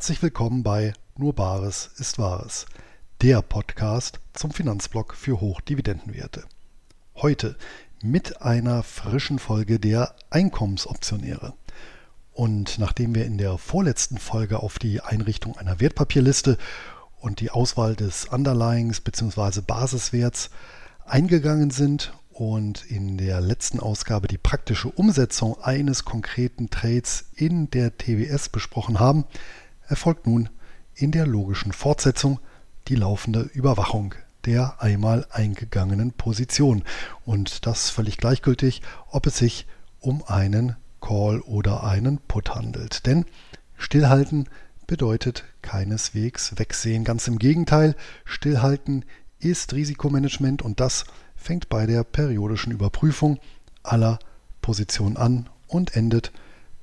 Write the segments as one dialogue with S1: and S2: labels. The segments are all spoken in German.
S1: herzlich willkommen bei Nur Bares ist Wahres, der Podcast zum Finanzblock für Hochdividendenwerte. Heute mit einer frischen Folge der Einkommensoptionäre. Und nachdem wir in der vorletzten Folge auf die Einrichtung einer Wertpapierliste und die Auswahl des Underlyings bzw. Basiswerts eingegangen sind und in der letzten Ausgabe die praktische Umsetzung eines konkreten Trades in der TWS besprochen haben, erfolgt nun in der logischen Fortsetzung die laufende Überwachung der einmal eingegangenen Position. Und das völlig gleichgültig, ob es sich um einen Call oder einen Put handelt. Denn Stillhalten bedeutet keineswegs Wegsehen. Ganz im Gegenteil, Stillhalten ist Risikomanagement und das fängt bei der periodischen Überprüfung aller Positionen an und endet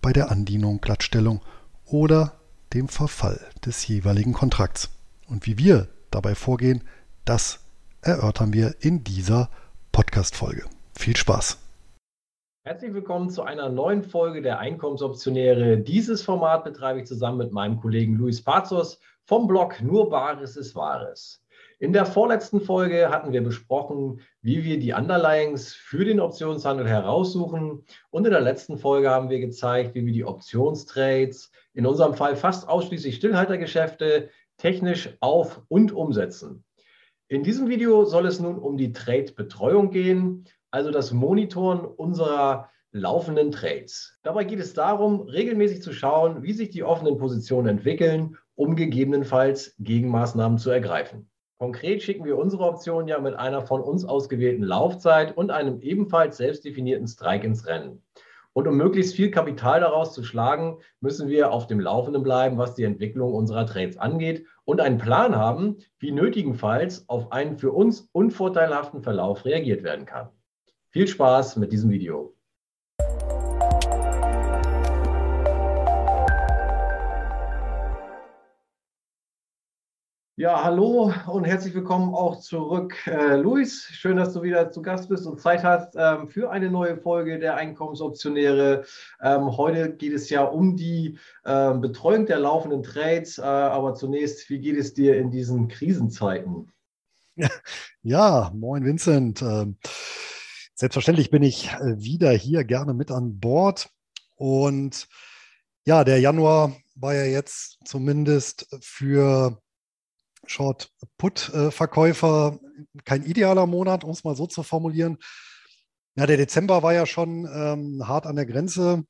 S1: bei der Andienung, Glattstellung oder dem Verfall des jeweiligen Kontrakts. Und wie wir dabei vorgehen, das erörtern wir in dieser Podcast-Folge. Viel Spaß!
S2: Herzlich willkommen zu einer neuen Folge der Einkommensoptionäre. Dieses Format betreibe ich zusammen mit meinem Kollegen Luis Pazos vom Blog Nur Bares ist Wahres. In der vorletzten Folge hatten wir besprochen, wie wir die Underlyings für den Optionshandel heraussuchen. Und in der letzten Folge haben wir gezeigt, wie wir die Optionstrades, in unserem Fall fast ausschließlich Stillhaltergeschäfte, technisch auf- und umsetzen. In diesem Video soll es nun um die Trade-Betreuung gehen, also das Monitoren unserer laufenden Trades. Dabei geht es darum, regelmäßig zu schauen, wie sich die offenen Positionen entwickeln, um gegebenenfalls Gegenmaßnahmen zu ergreifen. Konkret schicken wir unsere Option ja mit einer von uns ausgewählten Laufzeit und einem ebenfalls selbst definierten Strike ins Rennen. Und um möglichst viel Kapital daraus zu schlagen, müssen wir auf dem Laufenden bleiben, was die Entwicklung unserer Trades angeht und einen Plan haben, wie nötigenfalls auf einen für uns unvorteilhaften Verlauf reagiert werden kann. Viel Spaß mit diesem Video. Ja, hallo und herzlich willkommen auch zurück, äh, Luis. Schön, dass du wieder zu Gast bist und Zeit hast ähm, für eine neue Folge der Einkommensoptionäre. Ähm, heute geht es ja um die äh, Betreuung der laufenden Trades. Äh, aber zunächst, wie geht es dir in diesen Krisenzeiten?
S1: Ja, moin Vincent. Ähm, selbstverständlich bin ich äh, wieder hier gerne mit an Bord. Und ja, der Januar war ja jetzt zumindest für Short-Put-Verkäufer kein idealer Monat, um es mal so zu formulieren. Ja, der Dezember war ja schon ähm, hart an der Grenze,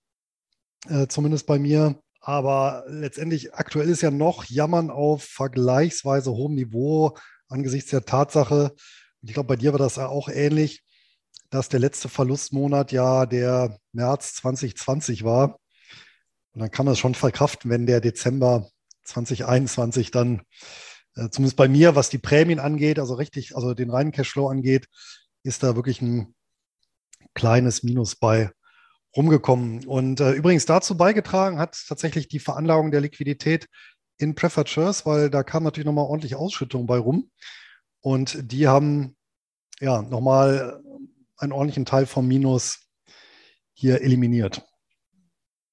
S1: äh, zumindest bei mir. Aber letztendlich aktuell ist ja noch Jammern auf vergleichsweise hohem Niveau angesichts der Tatsache, ich glaube, bei dir war das ja auch ähnlich, dass der letzte Verlustmonat ja der März 2020 war. Und dann kann man es schon verkraften, wenn der Dezember 2021 dann äh, zumindest bei mir, was die Prämien angeht, also richtig, also den reinen Cashflow angeht, ist da wirklich ein kleines Minus bei rumgekommen. Und äh, übrigens dazu beigetragen hat tatsächlich die Veranlagung der Liquidität in Preferred Shares, weil da kam natürlich nochmal ordentlich Ausschüttung bei rum. Und die haben ja nochmal einen ordentlichen Teil vom Minus hier eliminiert.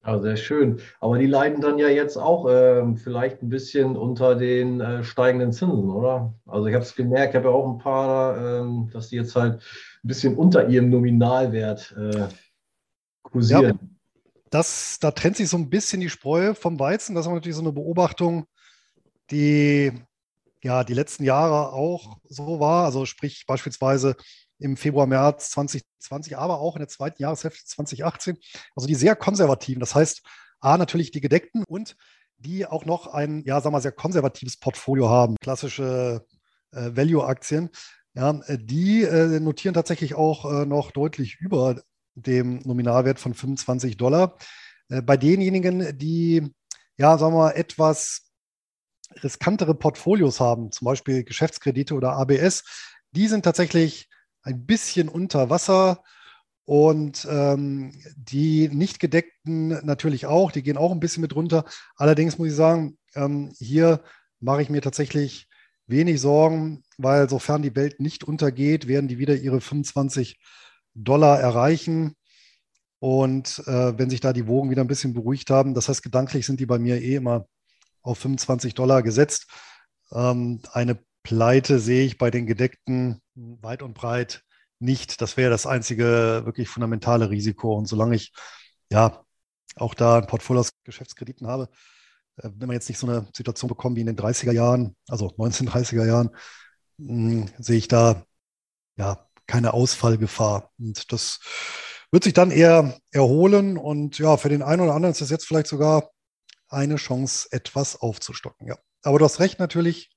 S2: Ja, sehr schön. Aber die leiden dann ja jetzt auch ähm, vielleicht ein bisschen unter den äh, steigenden Zinsen, oder? Also ich habe es gemerkt, ich habe ja auch ein paar, ähm, dass die jetzt halt ein bisschen unter ihrem Nominalwert äh, kursieren. Ja,
S1: das, da trennt sich so ein bisschen die Spreu vom Weizen. Das ist natürlich so eine Beobachtung, die ja die letzten Jahre auch so war. Also sprich beispielsweise im Februar, März 2020, aber auch in der zweiten Jahreshälfte 2018. Also die sehr konservativen. Das heißt, A, natürlich die gedeckten und die auch noch ein, ja, sagen wir mal, sehr konservatives Portfolio haben. Klassische äh, Value-Aktien. Ja, die äh, notieren tatsächlich auch äh, noch deutlich über dem Nominalwert von 25 Dollar. Äh, bei denjenigen, die, ja, sagen wir mal, etwas riskantere Portfolios haben, zum Beispiel Geschäftskredite oder ABS, die sind tatsächlich ein bisschen unter Wasser. Und ähm, die nicht gedeckten natürlich auch, die gehen auch ein bisschen mit runter. Allerdings muss ich sagen, ähm, hier mache ich mir tatsächlich wenig Sorgen, weil sofern die Welt nicht untergeht, werden die wieder ihre 25 Dollar erreichen. Und äh, wenn sich da die Wogen wieder ein bisschen beruhigt haben, das heißt, gedanklich sind die bei mir eh immer auf 25 Dollar gesetzt. Ähm, eine Pleite sehe ich bei den Gedeckten weit und breit nicht. Das wäre das einzige wirklich fundamentale Risiko. Und solange ich ja auch da ein Portfolio aus Geschäftskrediten habe, äh, wenn man jetzt nicht so eine Situation bekommt wie in den 30er Jahren, also 1930er Jahren, mh, sehe ich da ja keine Ausfallgefahr. Und das wird sich dann eher erholen. Und ja, für den einen oder anderen ist das jetzt vielleicht sogar eine Chance, etwas aufzustocken. Ja. Aber du hast recht, natürlich,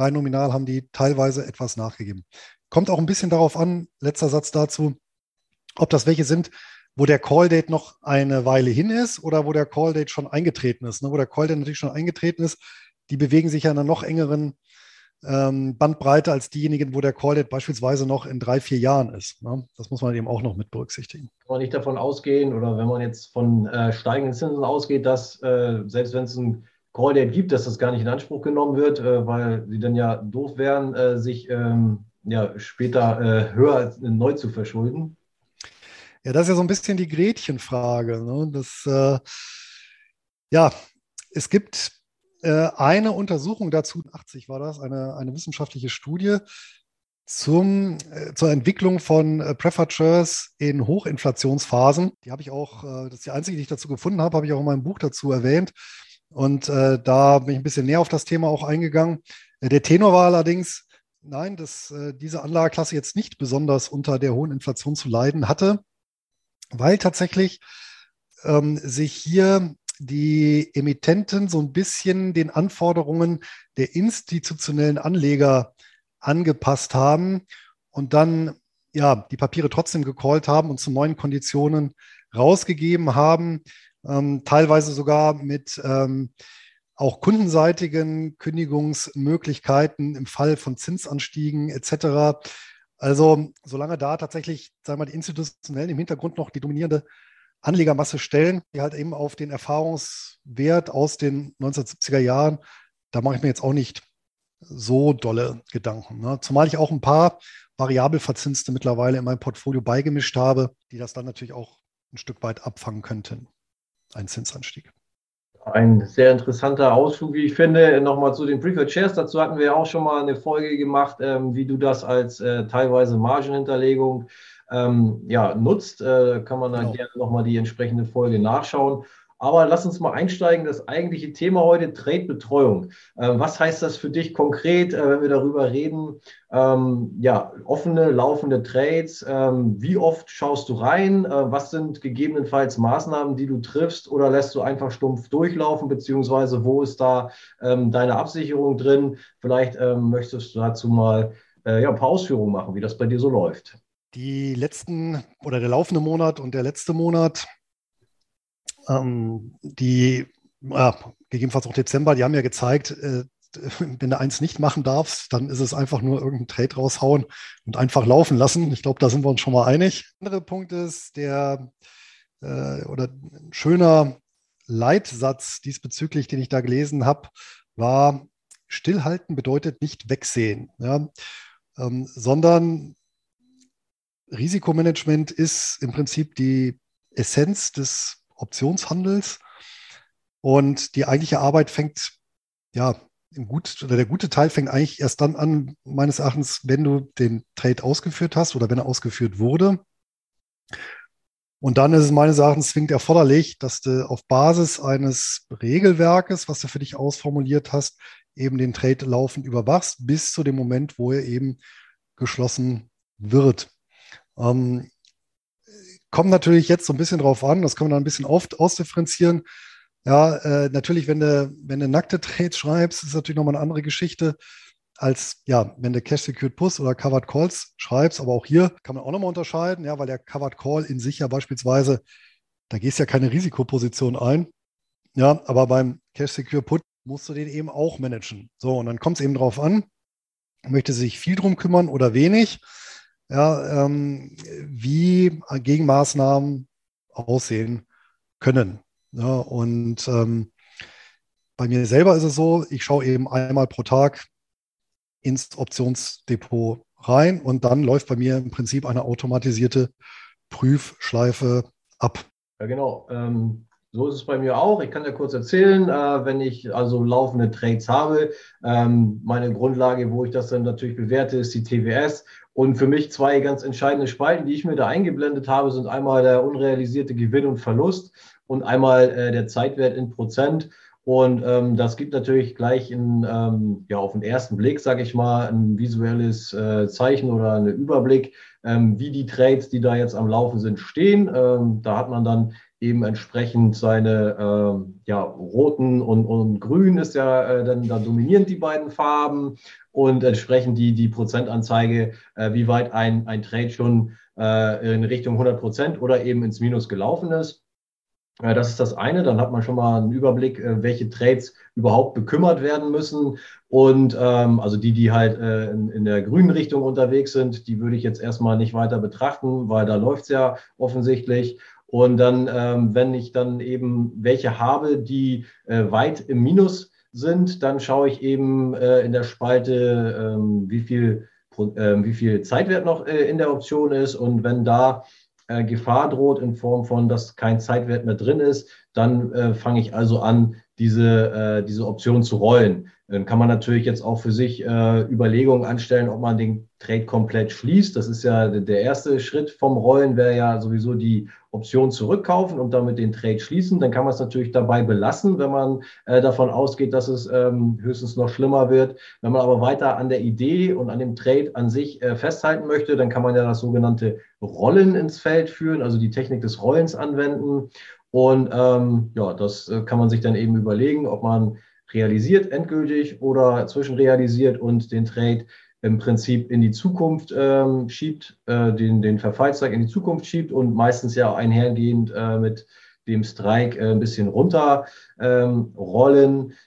S1: rein nominal haben die teilweise etwas nachgegeben. Kommt auch ein bisschen darauf an, letzter Satz dazu, ob das welche sind, wo der Call-Date noch eine Weile hin ist oder wo der Call-Date schon eingetreten ist. Ne? Wo der Call-Date natürlich schon eingetreten ist, die bewegen sich ja in einer noch engeren ähm, Bandbreite als diejenigen, wo der Call-Date beispielsweise noch in drei, vier Jahren ist. Ne? Das muss man eben auch noch mit berücksichtigen.
S2: Kann man nicht davon ausgehen oder wenn man jetzt von äh, steigenden Zinsen ausgeht, dass äh, selbst wenn es ein Call-Date gibt, dass das gar nicht in Anspruch genommen wird, äh, weil sie dann ja doof wären, äh, sich ähm, ja, später äh, höher neu zu verschulden?
S1: Ja, das ist ja so ein bisschen die Gretchenfrage. Ne? Das, äh, ja, es gibt äh, eine Untersuchung dazu, 80 war das, eine, eine wissenschaftliche Studie zum, äh, zur Entwicklung von äh, Prefatures in Hochinflationsphasen. Die habe ich auch, äh, das ist die einzige, die ich dazu gefunden habe, habe ich auch in meinem Buch dazu erwähnt. Und äh, da bin ich ein bisschen näher auf das Thema auch eingegangen. Äh, der Tenor war allerdings, nein, dass diese Anlageklasse jetzt nicht besonders unter der hohen Inflation zu leiden hatte weil tatsächlich ähm, sich hier die Emittenten so ein bisschen den Anforderungen der institutionellen Anleger angepasst haben und dann ja die Papiere trotzdem gecallt haben und zu neuen Konditionen rausgegeben haben, ähm, teilweise sogar mit ähm, auch kundenseitigen Kündigungsmöglichkeiten im Fall von Zinsanstiegen etc. Also solange da tatsächlich, sagen wir mal, die institutionellen im Hintergrund noch die dominierende Anlegermasse stellen, die halt eben auf den Erfahrungswert aus den 1970er Jahren, da mache ich mir jetzt auch nicht so dolle Gedanken. Ne? Zumal ich auch ein paar variabel verzinste mittlerweile in meinem Portfolio beigemischt habe, die das dann natürlich auch ein Stück weit abfangen könnten, ein Zinsanstieg.
S2: Ein sehr interessanter Ausflug, wie ich finde. Nochmal zu den Preferred Shares. Dazu hatten wir ja auch schon mal eine Folge gemacht, ähm, wie du das als äh, teilweise Margenhinterlegung ähm, ja, nutzt. Äh, kann man dann genau. gerne nochmal die entsprechende Folge nachschauen. Aber lass uns mal einsteigen. Das eigentliche Thema heute, Trade-Betreuung. Äh, was heißt das für dich konkret, äh, wenn wir darüber reden? Ähm, ja, offene, laufende Trades. Ähm, wie oft schaust du rein? Äh, was sind gegebenenfalls Maßnahmen, die du triffst? Oder lässt du einfach stumpf durchlaufen? Beziehungsweise wo ist da ähm, deine Absicherung drin? Vielleicht ähm, möchtest du dazu mal äh, ja, ein paar Ausführungen machen, wie das bei dir so läuft.
S1: Die letzten oder der laufende Monat und der letzte Monat ähm, die, ja, gegebenenfalls auch Dezember, die haben ja gezeigt, äh, wenn du eins nicht machen darfst, dann ist es einfach nur irgendeinen Trade raushauen und einfach laufen lassen. Ich glaube, da sind wir uns schon mal einig. Der andere Punkt ist, der äh, oder ein schöner Leitsatz diesbezüglich, den ich da gelesen habe, war, stillhalten bedeutet nicht wegsehen, ja, ähm, sondern Risikomanagement ist im Prinzip die Essenz des Optionshandels. Und die eigentliche Arbeit fängt, ja, gut, oder der gute Teil fängt eigentlich erst dann an, meines Erachtens, wenn du den Trade ausgeführt hast oder wenn er ausgeführt wurde. Und dann ist es meines Erachtens zwingend erforderlich, dass du auf Basis eines Regelwerkes, was du für dich ausformuliert hast, eben den Trade laufend überwachst, bis zu dem Moment, wo er eben geschlossen wird. Ähm, Kommt natürlich jetzt so ein bisschen drauf an, das kann man dann ein bisschen oft ausdifferenzieren. Ja, äh, natürlich, wenn du, wenn du nackte Trades schreibst, ist natürlich nochmal eine andere Geschichte als, ja, wenn du Cash Secured Puss oder Covered Calls schreibst. Aber auch hier kann man auch nochmal unterscheiden, ja, weil der Covered Call in sich ja beispielsweise, da gehst ja keine Risikoposition ein. Ja, aber beim Cash Secure Put musst du den eben auch managen. So, und dann kommt es eben drauf an, möchte sich viel drum kümmern oder wenig ja, ähm, wie Gegenmaßnahmen aussehen können. Ja, und ähm, bei mir selber ist es so, ich schaue eben einmal pro Tag ins Optionsdepot rein und dann läuft bei mir im Prinzip eine automatisierte Prüfschleife ab.
S2: Ja, genau. Ähm, So ist es bei mir auch. Ich kann ja kurz erzählen, äh, wenn ich also laufende Trades habe, ähm, meine Grundlage, wo ich das dann natürlich bewerte, ist die TWS. Und für mich zwei ganz entscheidende Spalten, die ich mir da eingeblendet habe, sind einmal der unrealisierte Gewinn und Verlust und einmal äh, der Zeitwert in Prozent. Und ähm, das gibt natürlich gleich in, ähm, ja, auf den ersten Blick, sage ich mal, ein visuelles äh, Zeichen oder einen Überblick, ähm, wie die Trades, die da jetzt am Laufen sind, stehen. Ähm, da hat man dann eben entsprechend seine äh, ja, roten und, und grün ist ja äh, dann da dominierend die beiden Farben und entsprechend die, die Prozentanzeige, äh, wie weit ein, ein Trade schon äh, in Richtung 100 Prozent oder eben ins Minus gelaufen ist. Äh, das ist das eine. Dann hat man schon mal einen Überblick, äh, welche Trades überhaupt bekümmert werden müssen. Und ähm, also die, die halt äh, in, in, der grünen Richtung unterwegs sind, die würde ich jetzt erstmal nicht weiter betrachten, weil da läuft es ja offensichtlich. Und dann, ähm, wenn ich dann eben welche habe, die äh, weit im Minus sind, dann schaue ich eben äh, in der Spalte, ähm, wie, viel, äh, wie viel Zeitwert noch äh, in der Option ist. Und wenn da äh, Gefahr droht in Form von, dass kein Zeitwert mehr drin ist, dann äh, fange ich also an, diese, diese Option zu rollen. Dann kann man natürlich jetzt auch für sich äh, Überlegungen anstellen, ob man den Trade komplett schließt. Das ist ja der erste Schritt vom Rollen, wäre ja sowieso die Option zurückkaufen und damit den Trade schließen. Dann kann man es natürlich dabei belassen, wenn man äh, davon ausgeht, dass es ähm, höchstens noch schlimmer wird. Wenn man aber weiter an der Idee und an dem Trade an sich äh, festhalten möchte, dann kann man ja das sogenannte Rollen ins Feld führen, also die Technik des Rollens anwenden. Und ähm, ja, das äh, kann man sich dann eben überlegen, ob man realisiert endgültig oder zwischenrealisiert und den Trade im Prinzip in die Zukunft ähm, schiebt, äh, den, den Verfallszeit in die Zukunft schiebt und meistens ja einhergehend äh, mit dem Streik äh, ein bisschen runter ähm.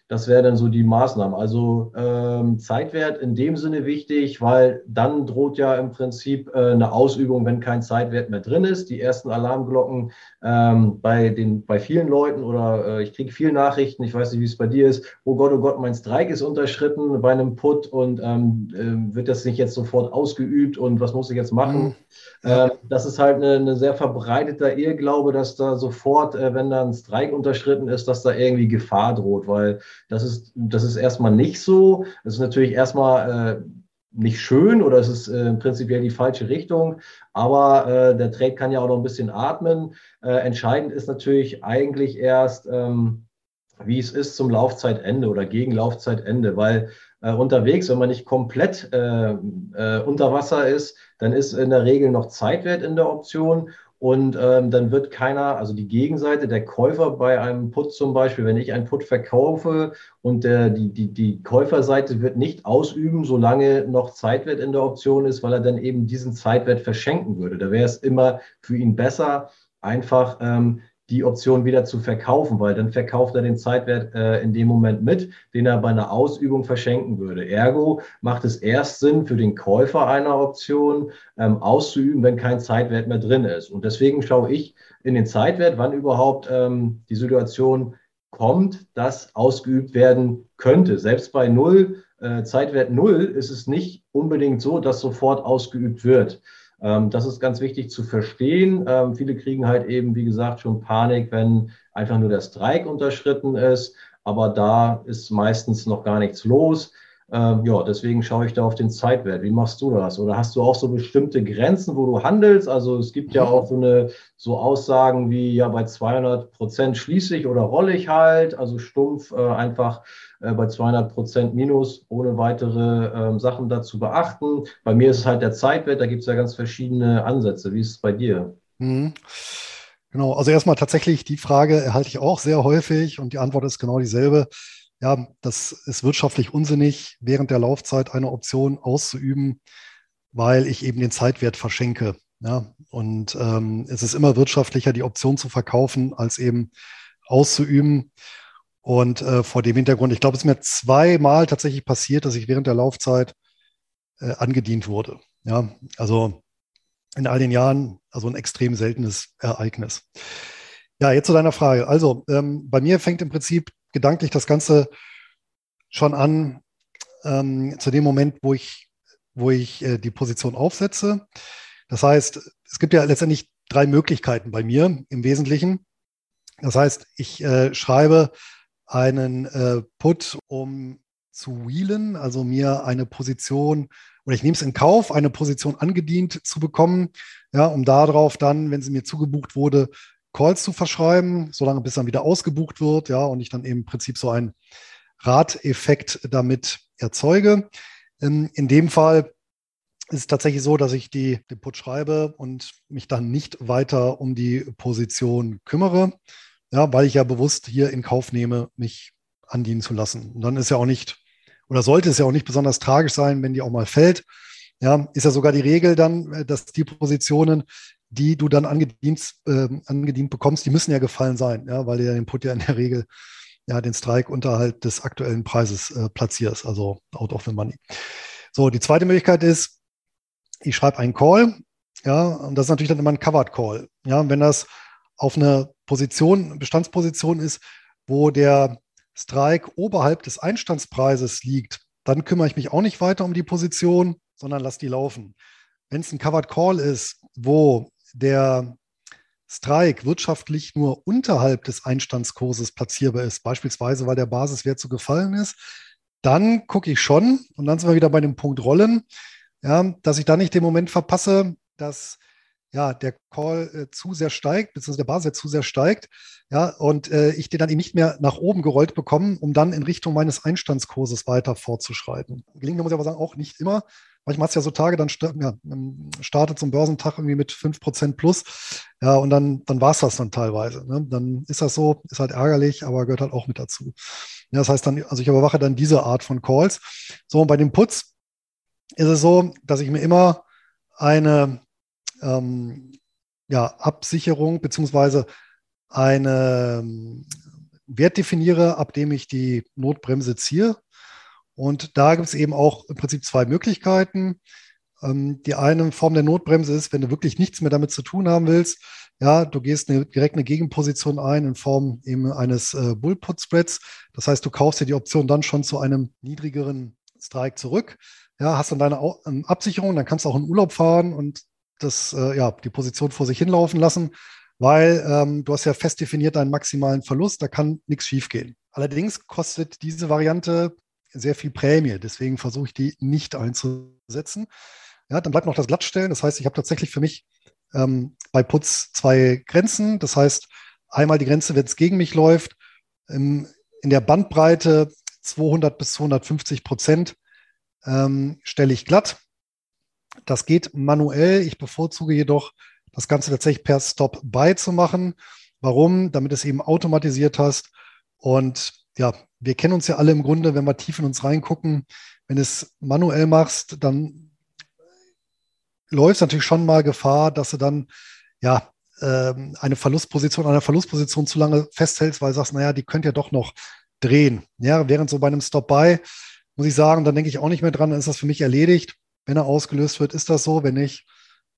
S2: Das wäre dann so die Maßnahmen. Also ähm, Zeitwert in dem Sinne wichtig, weil dann droht ja im Prinzip äh, eine Ausübung, wenn kein Zeitwert mehr drin ist. Die ersten Alarmglocken ähm, bei, den, bei vielen Leuten oder äh, ich kriege viele Nachrichten, ich weiß nicht, wie es bei dir ist, oh Gott, oh Gott, mein Streik ist unterschritten bei einem Put und ähm, äh, wird das nicht jetzt sofort ausgeübt und was muss ich jetzt machen? Mhm. Ähm, das ist halt eine sehr verbreiteter Irrglaube, dass da sofort, äh, wenn da ein Streik unterschritten ist, dass da irgendwie Gefahr droht, weil das ist, das ist erstmal nicht so. Das ist natürlich erstmal äh, nicht schön oder es ist äh, prinzipiell die falsche Richtung, aber äh, der Trade kann ja auch noch ein bisschen atmen. Äh, entscheidend ist natürlich eigentlich erst, ähm, wie es ist zum Laufzeitende oder gegen Laufzeitende, weil äh, unterwegs, wenn man nicht komplett unter Wasser ist, dann ist in der Regel noch Zeitwert in der Option und ähm, dann wird keiner, also die Gegenseite, der Käufer bei einem Put zum Beispiel, wenn ich einen Put verkaufe und der, die, die, die Käuferseite wird nicht ausüben, solange noch Zeitwert in der Option ist, weil er dann eben diesen Zeitwert verschenken würde. Da wäre es immer für ihn besser, einfach ähm, die Option wieder zu verkaufen, weil dann verkauft er den Zeitwert äh, in dem Moment mit, den er bei einer Ausübung verschenken würde. Ergo macht es erst Sinn für den Käufer einer Option ähm, auszuüben, wenn kein Zeitwert mehr drin ist. Und deswegen schaue ich in den Zeitwert, wann überhaupt ähm, die Situation kommt, dass ausgeübt werden könnte. Selbst bei Null, äh, Zeitwert Null, ist es nicht unbedingt so, dass sofort ausgeübt wird. Ähm, das ist ganz wichtig zu verstehen. Ähm, viele kriegen halt eben, wie gesagt, schon Panik, wenn einfach nur der Streik unterschritten ist. Aber da ist meistens noch gar nichts los. Ähm, ja, deswegen schaue ich da auf den Zeitwert. Wie machst du das? Oder hast du auch so bestimmte Grenzen, wo du handelst? Also es gibt ja mhm. auch so eine so Aussagen wie ja bei 200 Prozent schließe ich oder rolle ich halt. Also stumpf äh, einfach äh, bei 200 Prozent minus, ohne weitere ähm, Sachen dazu beachten. Bei mir ist es halt der Zeitwert, da gibt es ja ganz verschiedene Ansätze. Wie ist es bei dir? Mhm.
S1: Genau, also erstmal tatsächlich die Frage erhalte ich auch sehr häufig und die Antwort ist genau dieselbe. Ja, das ist wirtschaftlich unsinnig, während der Laufzeit eine Option auszuüben, weil ich eben den Zeitwert verschenke. Ja, und ähm, es ist immer wirtschaftlicher, die Option zu verkaufen, als eben auszuüben. Und äh, vor dem Hintergrund, ich glaube, es ist mir zweimal tatsächlich passiert, dass ich während der Laufzeit äh, angedient wurde. Ja, also in all den Jahren, also ein extrem seltenes Ereignis. Ja, jetzt zu deiner Frage. Also ähm, bei mir fängt im Prinzip gedanklich das Ganze schon an ähm, zu dem Moment, wo ich, wo ich äh, die Position aufsetze. Das heißt, es gibt ja letztendlich drei Möglichkeiten bei mir im Wesentlichen. Das heißt, ich äh, schreibe einen äh, Put, um zu wheelen, also mir eine Position oder ich nehme es in Kauf, eine Position angedient zu bekommen, ja, um darauf dann, wenn sie mir zugebucht wurde, Calls zu verschreiben, solange bis dann wieder ausgebucht wird, ja, und ich dann eben im Prinzip so einen Radeffekt damit erzeuge. In, ähm, in dem Fall ist es tatsächlich so, dass ich die, den Put schreibe und mich dann nicht weiter um die Position kümmere, ja, weil ich ja bewusst hier in Kauf nehme, mich andienen zu lassen. Und dann ist ja auch nicht oder sollte es ja auch nicht besonders tragisch sein, wenn die auch mal fällt. Ja, ist ja sogar die Regel dann, äh, dass die Positionen, die du dann angedient, äh, angedient bekommst, die müssen ja gefallen sein, ja, weil du ja den Put ja in der Regel ja den Strike unterhalb des aktuellen Preises äh, platzierst, also out of the money. So, die zweite Möglichkeit ist, ich schreibe einen Call, ja, und das ist natürlich dann immer ein Covered Call. Ja, wenn das auf eine Position, Bestandsposition ist, wo der Strike oberhalb des Einstandspreises liegt, dann kümmere ich mich auch nicht weiter um die Position, sondern lasse die laufen. Wenn es ein Covered Call ist, wo der Strike wirtschaftlich nur unterhalb des Einstandskurses platzierbar ist, beispielsweise weil der Basiswert zu gefallen ist, dann gucke ich schon, und dann sind wir wieder bei dem Punkt Rollen, ja, dass ich da nicht den Moment verpasse, dass ja, der Call äh, zu sehr steigt, beziehungsweise der Basiswert zu sehr steigt, ja, und äh, ich den dann eben nicht mehr nach oben gerollt bekomme, um dann in Richtung meines Einstandskurses weiter fortzuschreiten. Gelingt mir, muss ich aber sagen, auch nicht immer. Manchmal hat es ja so Tage, dann ja, startet so ein Börsentag irgendwie mit 5% plus, ja, und dann, dann war es das dann teilweise. Ne? Dann ist das so, ist halt ärgerlich, aber gehört halt auch mit dazu. Ja, das heißt dann, also ich überwache dann diese Art von Calls. So, und bei dem Putz ist es so, dass ich mir immer eine ähm, ja, Absicherung beziehungsweise eine ähm, Wert definiere, ab dem ich die Notbremse ziehe. Und da gibt es eben auch im Prinzip zwei Möglichkeiten. Ähm, die eine Form der Notbremse ist, wenn du wirklich nichts mehr damit zu tun haben willst, ja, du gehst eine, direkt eine Gegenposition ein in Form eben eines äh, Bull-Put-Spreads. Das heißt, du kaufst dir die Option dann schon zu einem niedrigeren Strike zurück. Ja, hast dann deine ähm, Absicherung, dann kannst du auch in Urlaub fahren und das, äh, ja, die Position vor sich hinlaufen lassen, weil ähm, du hast ja fest definiert deinen maximalen Verlust, da kann nichts schiefgehen. Allerdings kostet diese Variante sehr viel Prämie, deswegen versuche ich die nicht einzusetzen. Ja, dann bleibt noch das Glattstellen, das heißt, ich habe tatsächlich für mich ähm, bei Putz zwei Grenzen, das heißt, einmal die Grenze, wenn es gegen mich läuft, ähm, in der Bandbreite 200 bis 250 Prozent ähm, stelle ich glatt. Das geht manuell. Ich bevorzuge jedoch, das Ganze tatsächlich per Stop-By zu machen. Warum? Damit es eben automatisiert hast. Und ja, wir kennen uns ja alle im Grunde, wenn wir tief in uns reingucken. Wenn du es manuell machst, dann läuft es natürlich schon mal Gefahr, dass du dann ja ähm, eine Verlustposition, eine Verlustposition zu lange festhältst, weil du sagst, naja, die könnt ihr doch noch drehen. Ja, während so bei einem Stop-By muss ich sagen, dann denke ich auch nicht mehr dran, dann ist das für mich erledigt. Wenn er ausgelöst wird, ist das so. Wenn nicht,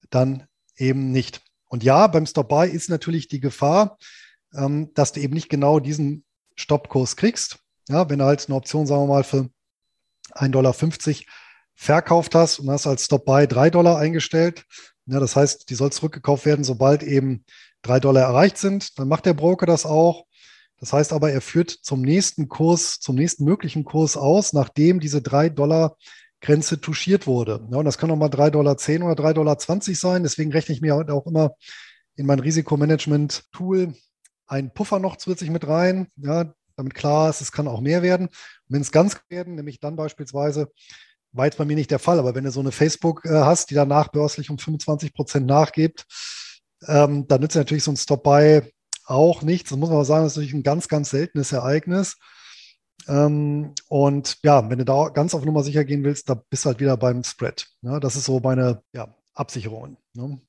S1: dann eben nicht. Und ja, beim Stop-Buy ist natürlich die Gefahr, ähm, dass du eben nicht genau diesen Stoppkurs kriegst. Ja, wenn du halt eine Option, sagen wir mal, für 1,50 Dollar verkauft hast und hast als Stop-Buy 3 Dollar eingestellt. Ja, das heißt, die soll zurückgekauft werden, sobald eben 3 Dollar erreicht sind. Dann macht der Broker das auch. Das heißt aber, er führt zum nächsten Kurs, zum nächsten möglichen Kurs aus, nachdem diese 3 Dollar Grenze touchiert wurde. Ja, und das kann auch mal 3,10 Dollar oder 3,20 Dollar sein. Deswegen rechne ich mir auch immer in mein Risikomanagement-Tool einen Puffer noch zusätzlich mit rein, ja, damit klar ist, es kann auch mehr werden. wenn es ganz werden, nämlich dann beispielsweise, war jetzt bei mir nicht der Fall, aber wenn du so eine Facebook äh, hast, die danach börslich um 25 Prozent nachgibt, ähm, dann nützt natürlich so ein Stop-by auch nichts. Das muss man aber sagen, das ist natürlich ein ganz, ganz seltenes Ereignis. Ähm, und ja, wenn du da ganz auf Nummer sicher gehen willst, da bist du halt wieder beim Spread. Ja, das ist so meine ja, Absicherung. Ne?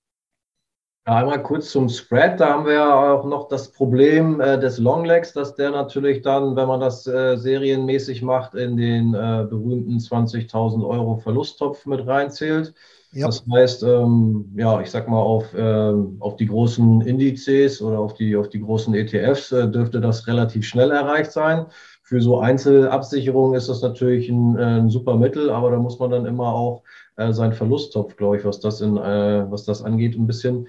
S2: Ja, einmal kurz zum Spread. Da haben wir ja auch noch das Problem äh, des Longlegs, dass der natürlich dann, wenn man das äh, serienmäßig macht, in den äh, berühmten 20.000 Euro Verlusttopf mit reinzählt. Ja. Das heißt, ähm, ja, ich sag mal, auf, ähm, auf die großen Indizes oder auf die, auf die großen ETFs äh, dürfte das relativ schnell erreicht sein. Für so Einzelabsicherungen ist das natürlich ein, äh, ein super Mittel, aber da muss man dann immer auch äh, seinen Verlusttopf, glaube ich, was das in, äh, was das angeht, ein bisschen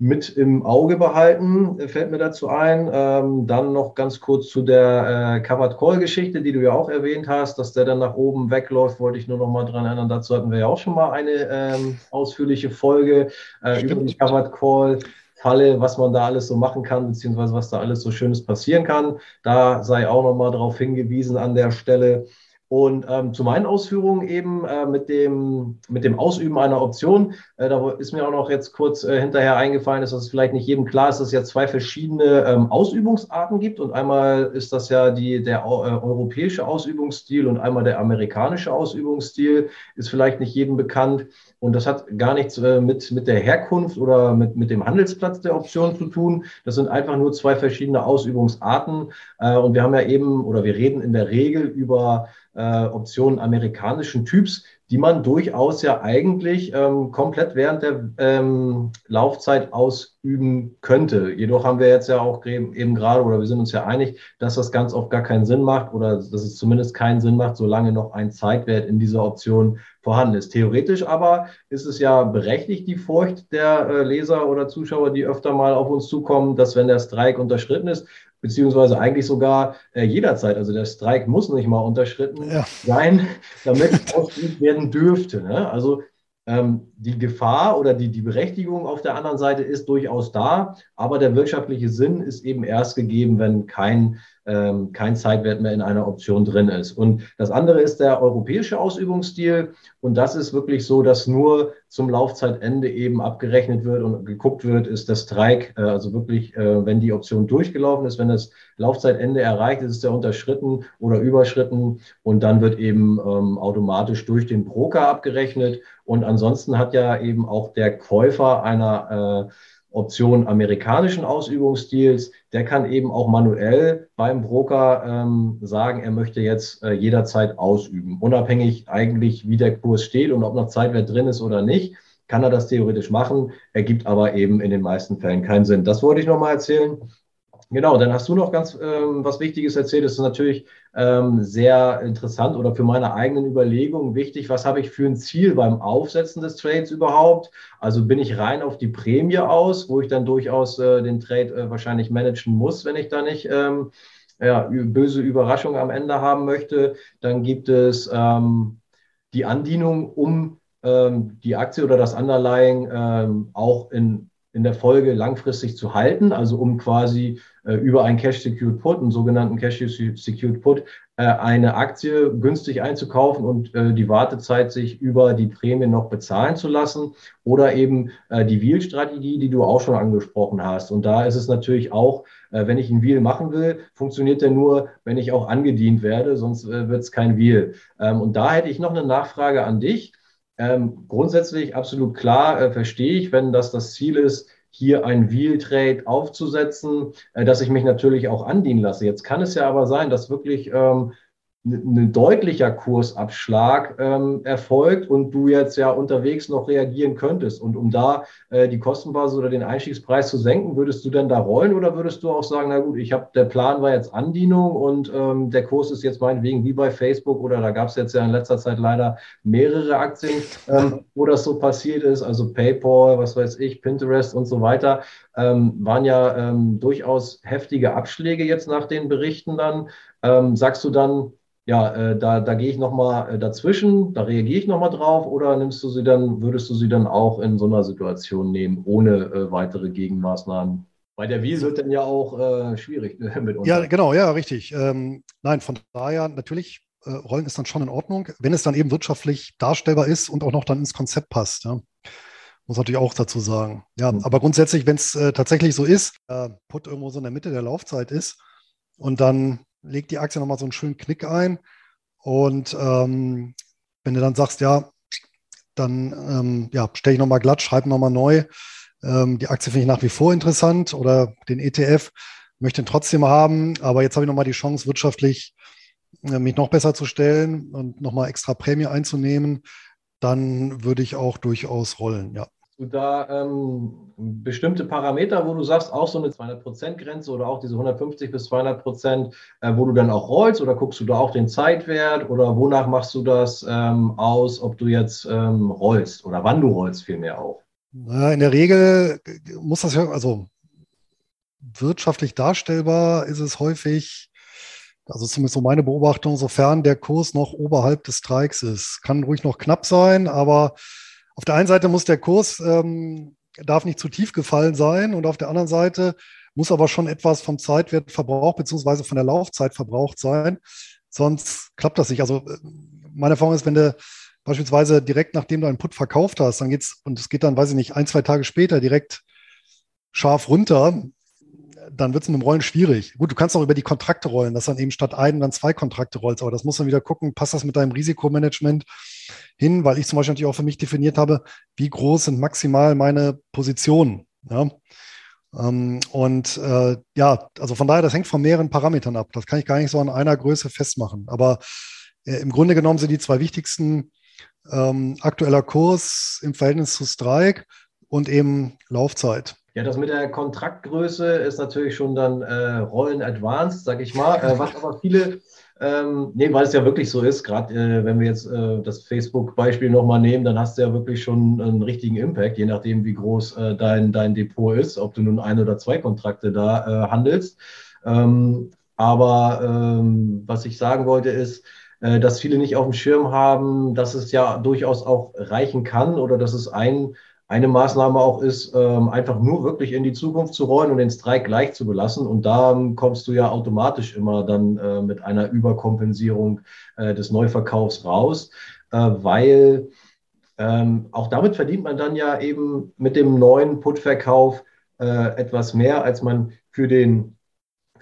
S2: mit im Auge behalten, fällt mir dazu ein. Ähm, dann noch ganz kurz zu der äh, Covered Call Geschichte, die du ja auch erwähnt hast, dass der dann nach oben wegläuft, wollte ich nur noch mal dran erinnern. Dazu hatten wir ja auch schon mal eine ähm, ausführliche Folge äh, über den Covered Call. Falle, was man da alles so machen kann, beziehungsweise was da alles so Schönes passieren kann. Da sei auch noch mal darauf hingewiesen an der Stelle. Und ähm, zu meinen Ausführungen eben äh, mit, dem, mit dem Ausüben einer Option, äh, da ist mir auch noch jetzt kurz äh, hinterher eingefallen, dass es vielleicht nicht jedem klar ist, dass es ja zwei verschiedene ähm, Ausübungsarten gibt. Und einmal ist das ja die, der äh, europäische Ausübungsstil und einmal der amerikanische Ausübungsstil, ist vielleicht nicht jedem bekannt. Und das hat gar nichts äh, mit, mit der Herkunft oder mit, mit dem Handelsplatz der Option zu tun. Das sind einfach nur zwei verschiedene Ausübungsarten. Äh, und wir haben ja eben, oder wir reden in der Regel über äh, Optionen amerikanischen Typs, die man durchaus ja eigentlich ähm, komplett während der ähm, Laufzeit ausüben könnte. Jedoch haben wir jetzt ja auch eben gerade, oder wir sind uns ja einig, dass das ganz oft gar keinen Sinn macht oder dass es zumindest keinen Sinn macht, solange noch ein Zeitwert in dieser Option vorhanden ist. Theoretisch aber ist es ja berechtigt, die Furcht der äh, Leser oder Zuschauer, die öfter mal auf uns zukommen, dass wenn der Streik unterschritten ist, beziehungsweise eigentlich sogar äh, jederzeit. Also der Streik muss nicht mal unterschritten ja. sein, damit es ausgeübt werden dürfte. Ne? Also ähm, die Gefahr oder die, die Berechtigung auf der anderen Seite ist durchaus da, aber der wirtschaftliche Sinn ist eben erst gegeben, wenn kein ähm, kein Zeitwert mehr in einer Option drin ist. Und das andere ist der europäische Ausübungsstil. Und das ist wirklich so, dass nur zum Laufzeitende eben abgerechnet wird und geguckt wird, ist der Streik, äh, also wirklich, äh, wenn die Option durchgelaufen ist, wenn das Laufzeitende erreicht ist, ist der unterschritten oder überschritten und dann wird eben ähm, automatisch durch den Broker abgerechnet. Und ansonsten hat ja eben auch der Käufer einer äh, Option amerikanischen Ausübungsstils, der kann eben auch manuell beim Broker ähm, sagen, er möchte jetzt äh, jederzeit ausüben. Unabhängig eigentlich, wie der Kurs steht und ob noch Zeitwert drin ist oder nicht, kann er das theoretisch machen, ergibt aber eben in den meisten Fällen keinen Sinn. Das wollte ich nochmal erzählen. Genau, dann hast du noch ganz ähm, was Wichtiges erzählt. Das ist natürlich ähm, sehr interessant oder für meine eigenen Überlegungen wichtig. Was habe ich für ein Ziel beim Aufsetzen des Trades überhaupt? Also bin ich rein auf die Prämie aus, wo ich dann durchaus äh, den Trade äh, wahrscheinlich managen muss, wenn ich da nicht ähm, ja, böse Überraschungen am Ende haben möchte. Dann gibt es ähm, die Andienung, um ähm, die Aktie oder das Underlying ähm, auch in in der Folge langfristig zu halten, also um quasi äh, über einen Cash Secured Put, einen sogenannten Cash Secured Put, äh, eine Aktie günstig einzukaufen und äh, die Wartezeit sich über die Prämie noch bezahlen zu lassen oder eben äh, die Wheel-Strategie, die du auch schon angesprochen hast. Und da ist es natürlich auch, äh, wenn ich einen Wheel machen will, funktioniert der nur, wenn ich auch angedient werde, sonst äh, wird es kein Wheel. Ähm, und da hätte ich noch eine Nachfrage an dich. Ähm, grundsätzlich absolut klar äh, verstehe ich, wenn das das Ziel ist, hier ein Wheel Trade aufzusetzen, äh, dass ich mich natürlich auch andienen lasse. Jetzt kann es ja aber sein, dass wirklich ähm, ein deutlicher Kursabschlag ähm, erfolgt und du jetzt ja unterwegs noch reagieren könntest. Und um da äh, die Kostenbasis oder den Einstiegspreis zu senken, würdest du denn da rollen oder würdest du auch sagen, na gut, ich habe der Plan war jetzt Andienung und ähm, der Kurs ist jetzt meinetwegen wie bei Facebook oder da gab es jetzt ja in letzter Zeit leider mehrere Aktien, ähm, wo das so passiert ist, also PayPal, was weiß ich, Pinterest und so weiter, ähm, waren ja ähm, durchaus heftige Abschläge jetzt nach den Berichten dann. Ähm, sagst du dann, ja, äh, da, da gehe ich nochmal äh, dazwischen, da reagiere ich nochmal drauf oder nimmst du sie dann, würdest du sie dann auch in so einer Situation nehmen, ohne äh, weitere Gegenmaßnahmen? Weil der Wies wird dann ja auch äh, schwierig
S1: äh, mit uns. Ja, genau, ja, richtig. Ähm, nein, von daher natürlich, Rollen ist dann schon in Ordnung, wenn es dann eben wirtschaftlich darstellbar ist und auch noch dann ins Konzept passt. Ja. Muss natürlich auch dazu sagen. Ja, mhm. aber grundsätzlich, wenn es tatsächlich so ist, Put irgendwo so in der Mitte der Laufzeit ist und dann legt die Aktie nochmal so einen schönen Knick ein. Und ähm, wenn du dann sagst, ja, dann ähm, ja, stelle ich nochmal glatt, schreibe nochmal neu. Ähm, die Aktie finde ich nach wie vor interessant oder den ETF möchte ihn trotzdem haben, aber jetzt habe ich nochmal die Chance, wirtschaftlich äh, mich noch besser zu stellen und nochmal extra Prämie einzunehmen, dann würde ich auch durchaus rollen, ja
S2: du da ähm, bestimmte Parameter, wo du sagst, auch so eine 200%-Grenze oder auch diese 150 bis 200 Prozent, äh, wo du dann auch rollst oder guckst du da auch den Zeitwert oder wonach machst du das ähm, aus, ob du jetzt ähm, rollst oder wann du rollst vielmehr auch?
S1: In der Regel muss das ja, also wirtschaftlich darstellbar ist es häufig, also zumindest so meine Beobachtung, sofern der Kurs noch oberhalb des Streiks ist. Kann ruhig noch knapp sein, aber auf der einen Seite muss der Kurs, ähm, darf nicht zu tief gefallen sein und auf der anderen Seite muss aber schon etwas vom Zeitwert verbraucht beziehungsweise von der Laufzeit verbraucht sein. Sonst klappt das nicht. Also äh, meine Erfahrung ist, wenn du beispielsweise direkt nachdem du einen Put verkauft hast, dann geht's, und es geht dann, weiß ich nicht, ein, zwei Tage später direkt scharf runter, dann wird es mit dem Rollen schwierig. Gut, du kannst auch über die Kontrakte rollen, dass dann eben statt ein dann zwei Kontrakte rollst, aber das muss dann wieder gucken, passt das mit deinem Risikomanagement hin, weil ich zum Beispiel natürlich auch für mich definiert habe, wie groß sind maximal meine Positionen. Ja? Ähm, und äh, ja, also von daher, das hängt von mehreren Parametern ab. Das kann ich gar nicht so an einer Größe festmachen. Aber äh, im Grunde genommen sind die zwei wichtigsten ähm, aktueller Kurs im Verhältnis zu Strike und eben Laufzeit.
S2: Ja, das mit der Kontraktgröße ist natürlich schon dann äh, Rollen Advanced, sag ich mal. Äh, was aber viele, ähm, nee, weil es ja wirklich so ist, gerade äh, wenn wir jetzt äh, das Facebook-Beispiel nochmal nehmen, dann hast du ja wirklich schon einen richtigen Impact, je nachdem, wie groß äh, dein, dein Depot ist, ob du nun ein oder zwei Kontrakte da äh, handelst. Ähm, aber ähm, was ich sagen wollte ist, äh, dass viele nicht auf dem Schirm haben, dass es ja durchaus auch reichen kann oder dass es ein eine Maßnahme auch ist, ähm, einfach nur wirklich in die Zukunft zu rollen und den Streik gleich zu belassen. Und da kommst du ja automatisch immer dann äh, mit einer Überkompensierung äh, des Neuverkaufs raus, äh, weil ähm, auch damit verdient man dann ja eben mit dem neuen Putverkauf etwas mehr, als man für den